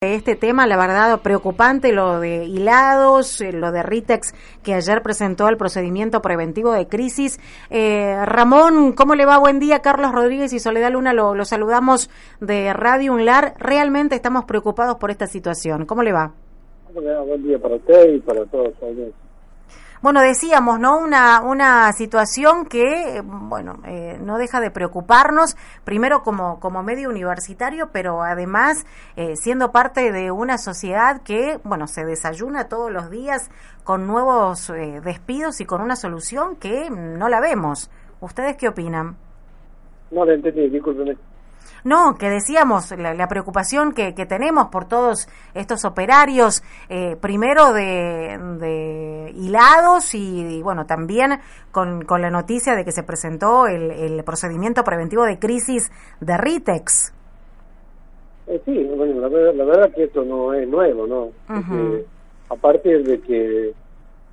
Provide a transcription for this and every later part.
Este tema, la verdad, preocupante, lo de hilados, eh, lo de Ritex, que ayer presentó el procedimiento preventivo de crisis. Eh, Ramón, ¿cómo le va? Buen día, Carlos Rodríguez y Soledad Luna, lo, saludamos de Radio Unlar. Realmente estamos preocupados por esta situación. ¿Cómo le va? Buen día para usted y para todos. Bueno, decíamos, ¿no? Una, una situación que, bueno, eh, no deja de preocuparnos, primero como, como medio universitario, pero además eh, siendo parte de una sociedad que, bueno, se desayuna todos los días con nuevos eh, despidos y con una solución que no la vemos. ¿Ustedes qué opinan? No le entendí, discúlpeme. No, que decíamos la, preocupación que, tenemos por todos estos operarios, eh, primero de, hilados y, bueno, también con, con, la noticia de que se presentó el, procedimiento preventivo de crisis de Ritex. Eh, sí, bueno, la, verdad, la verdad que esto no es nuevo, ¿no? aparte de que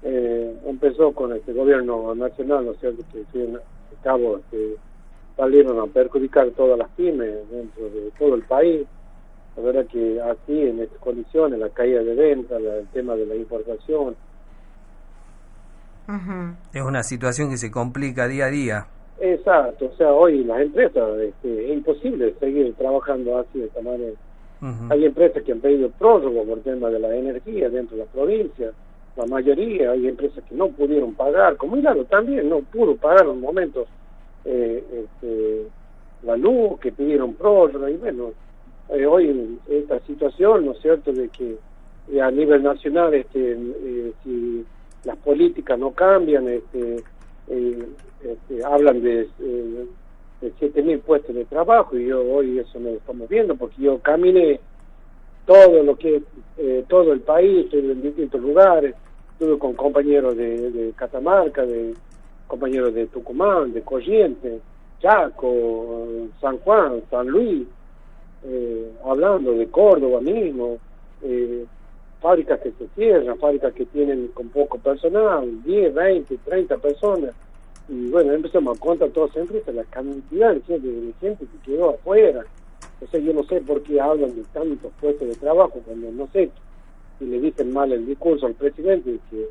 eh, empezó con este gobierno nacional, ¿no es cierto?, que tiene cabo este, salieron a perjudicar todas las pymes dentro de todo el país. La verdad que aquí, en estas condiciones, la caída de ventas, el tema de la importación. Es una situación que se complica día a día. Exacto, o sea, hoy las empresas, este, es imposible seguir trabajando así de esta manera. Hay empresas que han pedido prórroga por tema de la energía dentro de la provincia, la mayoría, hay empresas que no pudieron pagar, como Hilaro también no pudo pagar en momentos eh, este, la luz, que pidieron prórroga, y bueno, eh, hoy esta situación, ¿no es cierto?, de que eh, a nivel nacional, este, eh, si las políticas no cambian, este, este hablan de, de 7.000 puestos de trabajo, y yo hoy eso no lo estamos viendo, porque yo caminé todo lo que todo el país, en distintos lugares, estuve con compañeros de Catamarca, de compañeros de Tucumán, de Corrientes, Chaco, San Juan, San Luis, eh, hablando de Córdoba mismo, eh, fábricas que se cierran, fábricas que tienen con poco personal, 10, 20, 30 personas. Y bueno, empezamos a contar todas las empresas, la cantidad de gente, de que quedó afuera. O sea, yo no sé por qué hablan de tantos puestos de trabajo cuando no sé si le dicen mal el discurso al presidente que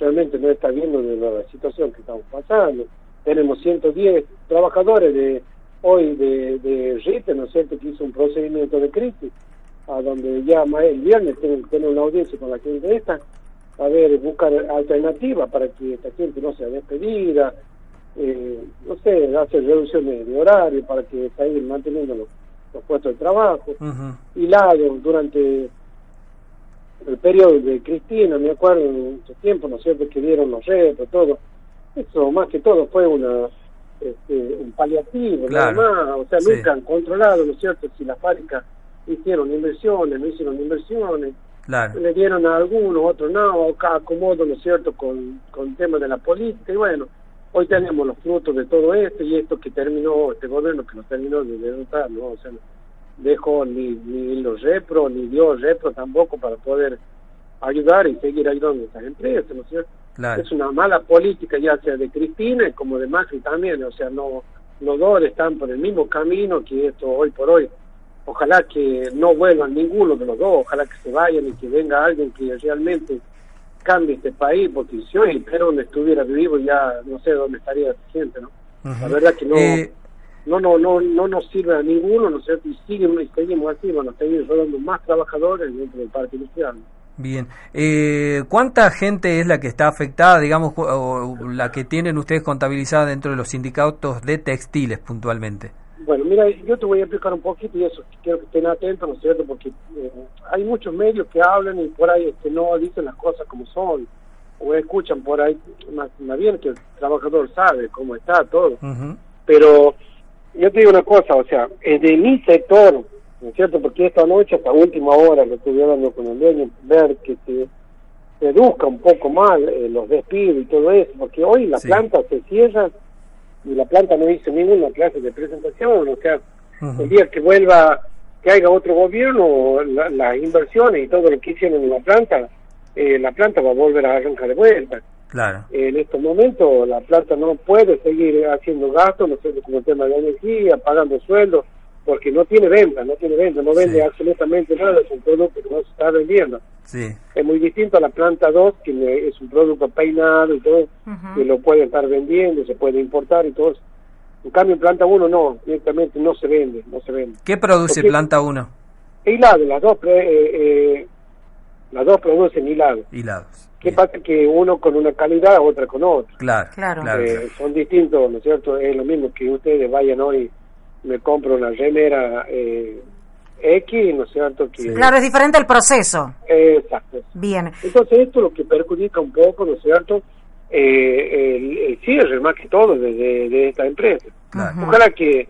realmente no está viendo de la situación que estamos pasando. Tenemos 110 trabajadores de hoy de, de RITE, ¿no es cierto?, que hizo un procedimiento de crisis, a donde ya el viernes tienen tener una audiencia con la gente esta, a ver, buscar alternativas para que esta gente no sea despedida, eh, no sé, hacer reducciones de horario para que seguir manteniendo los, puestos de trabajo. Y lado durante el periodo de Cristina, me acuerdo en ese tiempo, ¿no es cierto?, que dieron los retos, todo. Eso más que todo fue una este, un paliativo, nada más. O sea, nunca han controlado, ¿no es cierto?, si las fábricas hicieron inversiones, no hicieron inversiones. Le dieron a algunos, otros no, acomodo, ¿no es cierto?, con, con el tema de la política. Y bueno, hoy tenemos los frutos de todo esto y esto que terminó, este gobierno que no terminó de derrotar, ¿no? O sea, dejó ni, ni los repro, ni dio repro tampoco para poder ayudar y seguir ayudando a estas empresas, ¿no es cierto? Es una mala política ya sea de Cristina como de Macri también, o sea, no los dos están por el mismo camino que esto hoy por hoy. Ojalá que no vuelvan ninguno de los dos, ojalá que se vayan y que venga alguien que realmente cambie este país, porque si hoy Perón estuviera vivo ya no sé dónde estaría la gente, ¿no? La verdad que no... Eh, no no no no nos sirve a ninguno, ¿no es cierto? Y seguimos, seguimos así, bueno, seguimos rodando más trabajadores dentro del parque industrial. Bien. Eh, ¿Cuánta gente es la que está afectada, digamos, o la que tienen ustedes contabilizada dentro de los sindicatos de textiles puntualmente? Bueno, mira, yo te voy a explicar un poquito y eso, quiero que estén atentos, ¿no es cierto? Porque eh, hay muchos medios que hablan y por ahí este, no dicen las cosas como son, o escuchan por ahí, más, bien que el trabajador sabe cómo está todo. Pero yo te digo una cosa, o sea, de mi sector, ¿no es cierto? Porque esta noche, hasta última hora, lo estuve hablando con el dueño, ver que se reduzca un poco más eh, los despidos y todo eso, porque hoy la planta se cierra y la planta no hizo ninguna clase de presentación, o sea, el día que vuelva, que haya otro gobierno, las inversiones y todo lo que hicieron en la planta, eh, la planta va a volver a arrancar de vuelta. Claro. en estos momentos la planta no puede seguir haciendo gastos, no sé, como el tema de energía, pagando sueldos, porque no tiene venta, no tiene venta, no vende absolutamente nada, es un producto que no se está vendiendo. Sí. Es muy distinto a la planta 2, que es un producto peinado y todo, que lo puede estar vendiendo, se puede importar y todo. En cambio, en planta 1 no, directamente no se vende, no se vende. ¿Qué produce planta 1? Hilado, las dos, eh, eh, las dos producen hilado. Hilados. ¿Qué pasa? Que uno con una calidad, otra con otra. Claro, claro. Eh, son distintos, ¿no es cierto? Es lo mismo que ustedes vayan hoy, me compro una remera eh, X, ¿no es cierto? Que, Claro, es diferente el proceso. exacto. Bien. Entonces esto es lo que perjudica un poco, ¿no es cierto? Eh, el, cierre, más que todo, de, de, esta empresa. Ojalá que,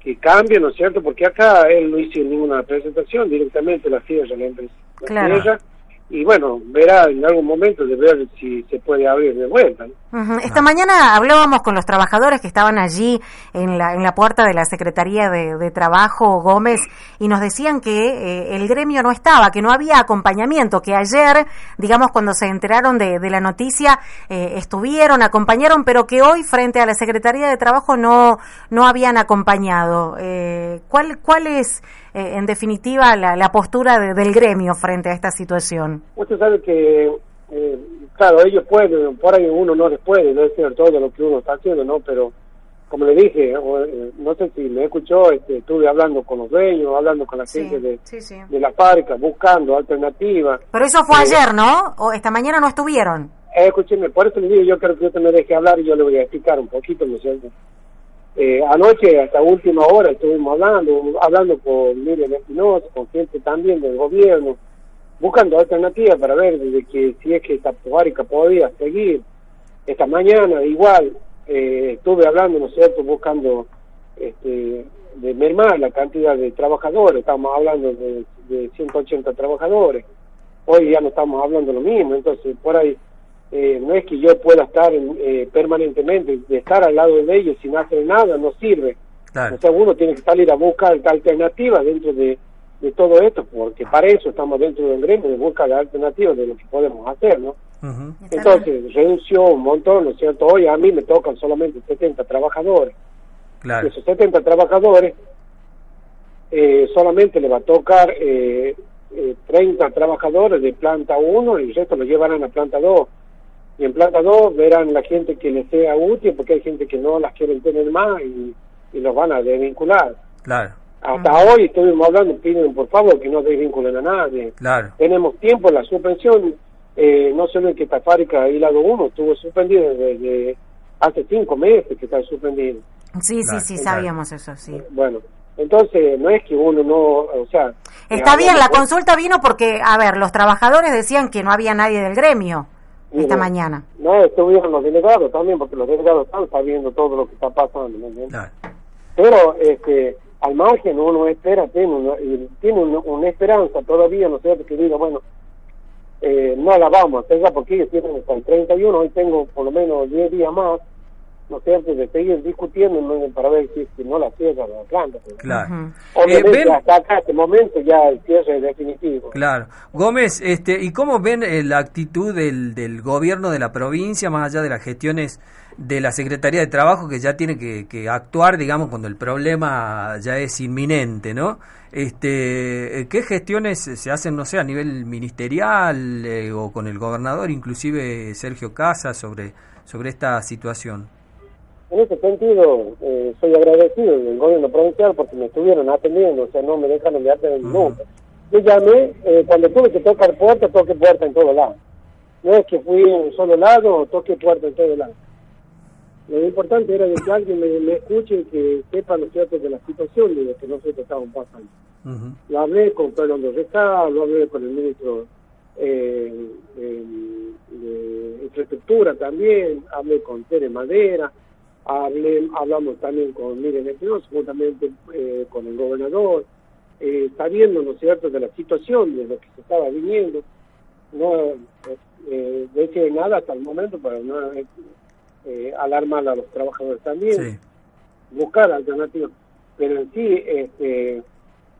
que cambie, ¿no es cierto? Porque acá él no hizo ninguna presentación, directamente la cierra la empresa. La claro y bueno, verá en algún momento de ver si se puede abrir de vuelta. Esta mañana hablábamos con los trabajadores que estaban allí en la, en la puerta de la Secretaría de, Trabajo Gómez y nos decían que eh, el gremio no estaba, que no había acompañamiento, que ayer, digamos, cuando se enteraron de, la noticia, eh, estuvieron, acompañaron, pero que hoy frente a la Secretaría de Trabajo no, no habían acompañado. Eh, ¿cuál, ¿Cuál es eh, en definitiva, la, postura del gremio frente a esta situación? Usted sabe que, eh, claro, ellos pueden, por ahí uno no les puede, no es cierto todo lo que uno está haciendo, ¿no? Pero, como le dije, eh, no sé si me escuchó, este, estuve hablando con los dueños, hablando con la gente de, de la fábrica, buscando alternativas. Pero eso fue ayer, ¿no? ¿O esta mañana no estuvieron? escúcheme, por eso le digo, yo creo que usted me deje hablar y yo le voy a explicar un poquito, ¿no es cierto? Eh, anoche, hasta última hora, estuvimos hablando, hablando con Miriam Espinosa, con gente también del gobierno, buscando alternativas para ver de que si es que esta fábrica podía seguir. Esta mañana, igual, eh, estuve hablando, ¿no es cierto?, buscando este, de mermar la cantidad de trabajadores, estamos hablando de, de 180 trabajadores. Hoy ya no estamos hablando lo mismo, entonces por ahí eh, no es que yo pueda estar eh, permanentemente, de estar al lado de ellos sin hacer nada, no sirve. O sea, uno tiene que salir a buscar alternativas dentro de, todo esto, porque para eso estamos dentro del gremio, de buscar alternativas de lo que podemos hacer, ¿no? Entonces, redució un montón, ¿no es cierto? Hoy a mí me tocan solamente 70 trabajadores. Claro. esos 70 trabajadores, eh, solamente le va a tocar eh, 30 trabajadores de planta 1 y el resto lo llevarán a planta 2 y en planta 2 verán la gente que les sea útil, porque hay gente que no las quieren tener más y, los van a desvincular. Claro. Hasta hoy estuvimos hablando, piden por favor que no desvinculen a nadie. Claro. Tenemos tiempo, la suspensión, eh, no solo en que esta fábrica lado 1 estuvo suspendida desde hace cinco meses que está suspendido. Sí, sí, sí, sabíamos eso, sí. Bueno, entonces, no es que uno no, o sea... Está bien, la consulta vino porque, a ver, los trabajadores decían que no había nadie del gremio esta mañana. No, estuvieron los delegados también, porque los delegados están sabiendo todo lo que está pasando, Pero, este, al margen uno espera, tiene una, tiene una, esperanza todavía, ¿no es cierto?, que diga, bueno, eh, no la vamos a hacer porque ellos tienen hasta el 31, hoy tengo por lo menos 10 días más, ¿no es cierto?, de seguir discutiendo para ver si, si no la cierra la planta. Claro. Obviamente, eh, hasta acá, este momento, ya el cierre es definitivo. Claro. Gómez, este, ¿y cómo ven eh, la actitud del, del gobierno de la provincia, más allá de las gestiones de la Secretaría de Trabajo, que ya tiene que, que actuar, digamos, cuando el problema ya es inminente, ¿no? Este, eh, ¿Qué gestiones se hacen, no sé, a nivel ministerial o con el gobernador, inclusive Sergio Casa, sobre, sobre esta situación? En ese sentido, eh, soy agradecido del gobierno provincial porque me estuvieron atendiendo, o sea, no me dejan enviar de nunca. Yo llamé, eh, cuando tuve que tocar puerta, toqué puerta en todos lados. No es que fui en un solo lado, toqué puerta en todos lados. Lo importante era que alguien me, escuche y que sepa los ciertos de la situación de lo que nosotros estábamos pasando. Lo hablé con Pedro Rescá, lo hablé con el ministro eh, de Infraestructura también, hablé con Tere Madera, hablamos también con Miren Espinosa, juntamente eh, con el gobernador. eh, sabiendo, ¿no es cierto?, de la situación, de lo que se estaba viviendo, no eh, decir nada hasta el momento para no eh, alarmar a los trabajadores también, buscar alternativas, pero en sí este,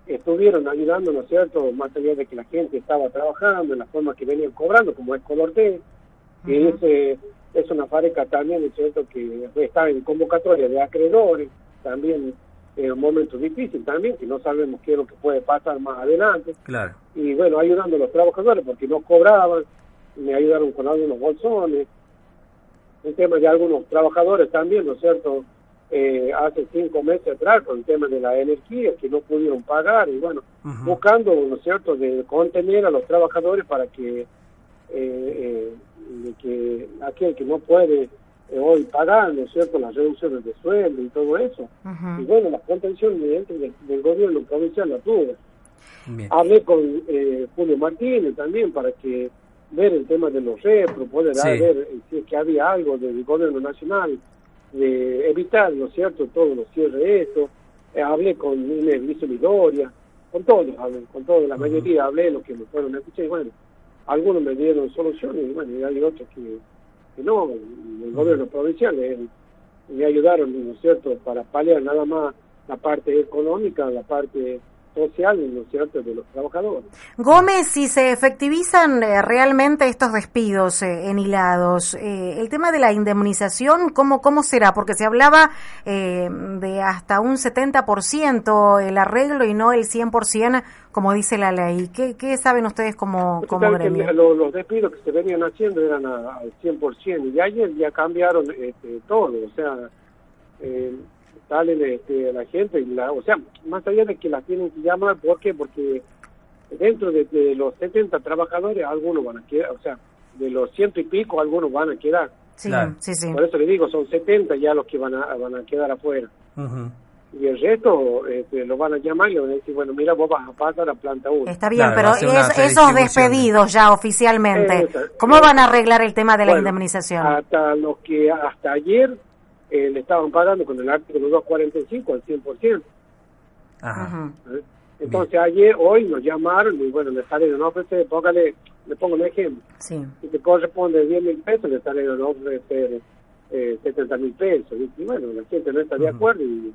estuvieron ayudando, ¿no es cierto?, más allá de que la gente estaba trabajando en la forma que venían cobrando, como es Color T, que es, es una fábrica también, ¿no es cierto?, que está en convocatoria de acreedores, también en un momento difícil también, que no sabemos qué es lo que puede pasar más adelante. Claro. Y bueno, ayudando a los trabajadores porque no cobraban, me ayudaron con algunos bolsones. El tema de algunos trabajadores también, ¿no es cierto? Eh, hace cinco meses atrás con el tema de la energía que no pudieron pagar y bueno, buscando, ¿no es cierto?, de contener a los trabajadores para que, eh, eh, que aquel que no puede eh, hoy pagar, ¿no es cierto?, las reducciones de sueldo y todo eso. Y bueno, la contención dentro del, gobierno provincial la tuve. Hablé con eh, Julio Martínez también para que ver el tema de los repros, poder ver eh, si es que había algo del gobierno nacional, de evitar, ¿no es cierto?, todos los cierres esto. hablé con Inés Lidoria, con todos, con toda la mayoría hablé, lo que me fueron a escuchar y bueno, algunos me dieron soluciones y bueno, y hay otros que no, el gobierno provincial me ayudaron, ¿no es cierto?, para paliar nada más la parte económica, la parte social, ¿no es cierto?, de los trabajadores. Gómez, si se efectivizan eh, realmente estos despidos eh, en hilados, eh, el tema de la indemnización, ¿cómo, cómo será? Porque se hablaba de hasta un 70% el arreglo y no el 100%, como dice la ley. ¿Qué, qué saben ustedes como, como gremio? los, despidos que se venían haciendo eran al 100%, y ayer ya cambiaron este, todo, o sea... Eh, salen este, la gente, y la, o sea, más allá de que la tienen que llamar, ¿por qué? Porque dentro de, los 70 trabajadores, algunos van a quedar, o sea, de los ciento y pico, algunos van a quedar. Sí, sí, sí. Por eso le digo, son 70 ya los que van a, van a quedar afuera. Y el resto este, lo van a llamar y le van a decir, bueno, mira, vos vas a pasar a planta 1. Está bien, pero esos despedidos ya oficialmente, ¿cómo van a arreglar el tema de la indemnización? Hasta los que hasta ayer eh, le estaban pagando con el artículo 245 al 100%. Ajá. ¿Eh? Entonces ayer, hoy nos llamaron y bueno, le salieron ofrecer, póngale, le pongo un ejemplo. Sí. Si te corresponde 10 mil pesos, le salieron a ofrecer eh, 70 mil pesos. Y, bueno, la gente no está de acuerdo y,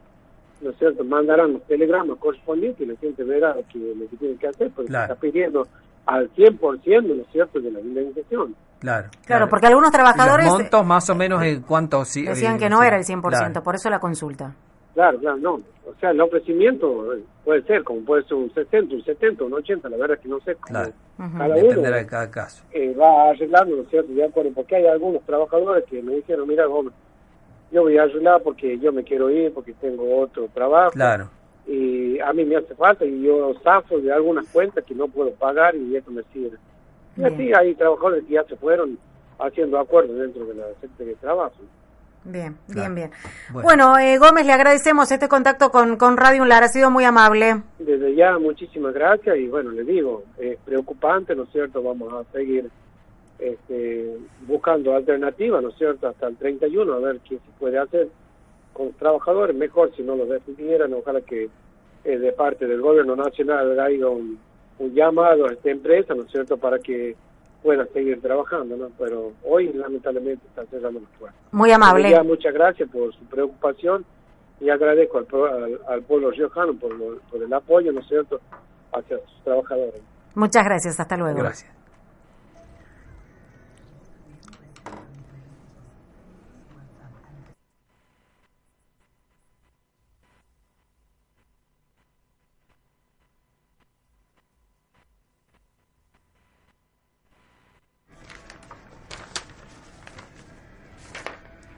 ¿no es cierto?, mandarán los telegramas correspondientes y la gente verá lo que, lo que tiene que hacer, porque está pidiendo al 100%, ¿no es cierto?, de la indemnización. Claro, claro, porque algunos trabajadores... ¿Los montos más o menos en cuánto? decían que no era el 100%, por eso la consulta. Claro, claro, no. O sea, el ofrecimiento puede ser, como puede ser un 60, un 70, un 80, la verdad es que no sé. claro. cada Dependerá de cada caso. Eh, va arreglando, ¿no es cierto? De acuerdo, porque hay algunos trabajadores que me dijeron, mira, yo voy a arreglar porque yo me quiero ir, porque tengo otro trabajo. Claro. Y a mí me hace falta y yo zafo de algunas cuentas que no puedo pagar y eso me sirve. Y así hay trabajadores que ya se fueron haciendo acuerdos dentro de la Secretaría de Trabajo. Bien, bien, bien. Bueno, eh, Gómez, le agradecemos este contacto con, con Radio Unlar, ha sido muy amable. Desde ya, muchísimas gracias y bueno, le digo, es preocupante, ¿no es cierto? Vamos a seguir este, buscando alternativas, ¿no es cierto? Hasta el 31, a ver qué se puede hacer con los trabajadores, mejor si no los despidieran, ojalá que eh, de parte del gobierno nacional haya un un llamado a esta empresa, ¿no es cierto?, para que pueda seguir trabajando, ¿no? Pero hoy lamentablemente está cerrando las puertas. Muy amable. muchas gracias por su preocupación y agradezco al, al, pueblo riojano por, por el apoyo, ¿no es cierto?, hacia sus trabajadores. Muchas gracias, hasta luego. Gracias.